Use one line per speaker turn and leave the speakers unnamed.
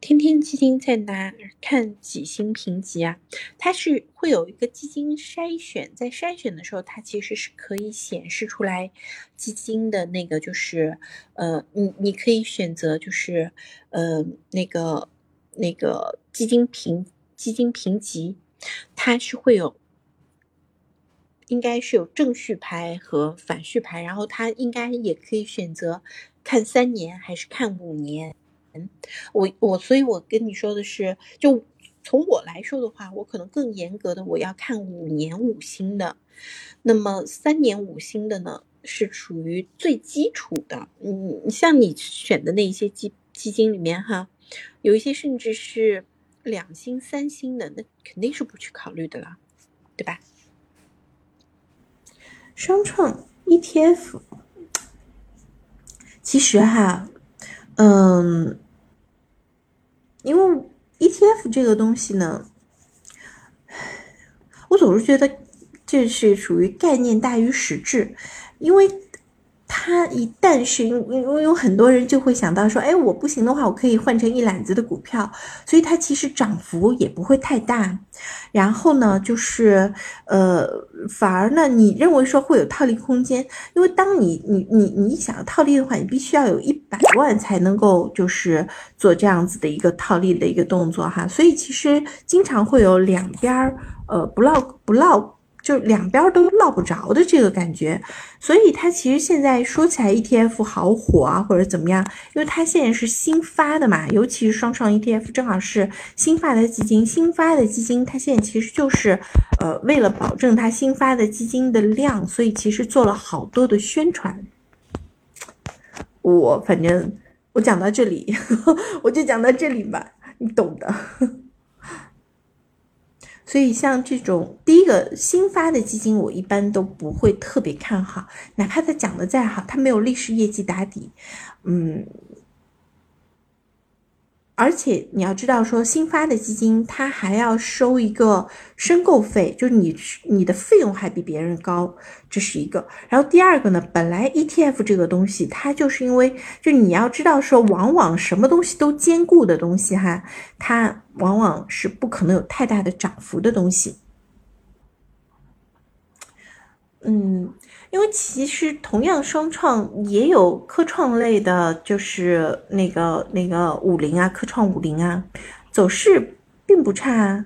天天基金在哪看几星评级啊？它是会有一个基金筛选，在筛选的时候，它其实是可以显示出来基金的那个，就是呃，你你可以选择就是呃那个那个基金评基金评级，它是会有，应该是有正序排和反序排，然后它应该也可以选择看三年还是看五年。我我所以，我跟你说的是，就从我来说的话，我可能更严格的，我要看五年五星的，那么三年五星的呢，是属于最基础的。嗯，像你选的那一些基基金里面哈，有一些甚至是两星三星的，那肯定是不去考虑的了，对吧？
双创 ETF，其实哈。嗯，因为 ETF 这个东西呢，我总是觉得这是属于概念大于实质，因为。它一旦是因因为有很多人就会想到说，哎，我不行的话，我可以换成一揽子的股票，所以它其实涨幅也不会太大。然后呢，就是呃，反而呢，你认为说会有套利空间，因为当你你你你想要套利的话，你必须要有一百万才能够就是做这样子的一个套利的一个动作哈。所以其实经常会有两边儿呃不落不落。就两边都落不着的这个感觉，所以它其实现在说起来 ETF 好火啊，或者怎么样，因为它现在是新发的嘛，尤其是双创 ETF，正好是新发的基金，新发的基金它现在其实就是呃为了保证它新发的基金的量，所以其实做了好多的宣传。我反正我讲到这里，我就讲到这里吧，你懂的。所以，像这种第一个新发的基金，我一般都不会特别看好，哪怕他讲的再好，他没有历史业绩打底，嗯。而且你要知道，说新发的基金，它还要收一个申购费，就是你你的费用还比别人高，这是一个。然后第二个呢，本来 ETF 这个东西，它就是因为就你要知道说，往往什么东西都兼顾的东西哈，它往往是不可能有太大的涨幅的东西。嗯。因为其实同样双创也有科创类的，就是那个那个五零啊，科创五零啊，走势并不差啊。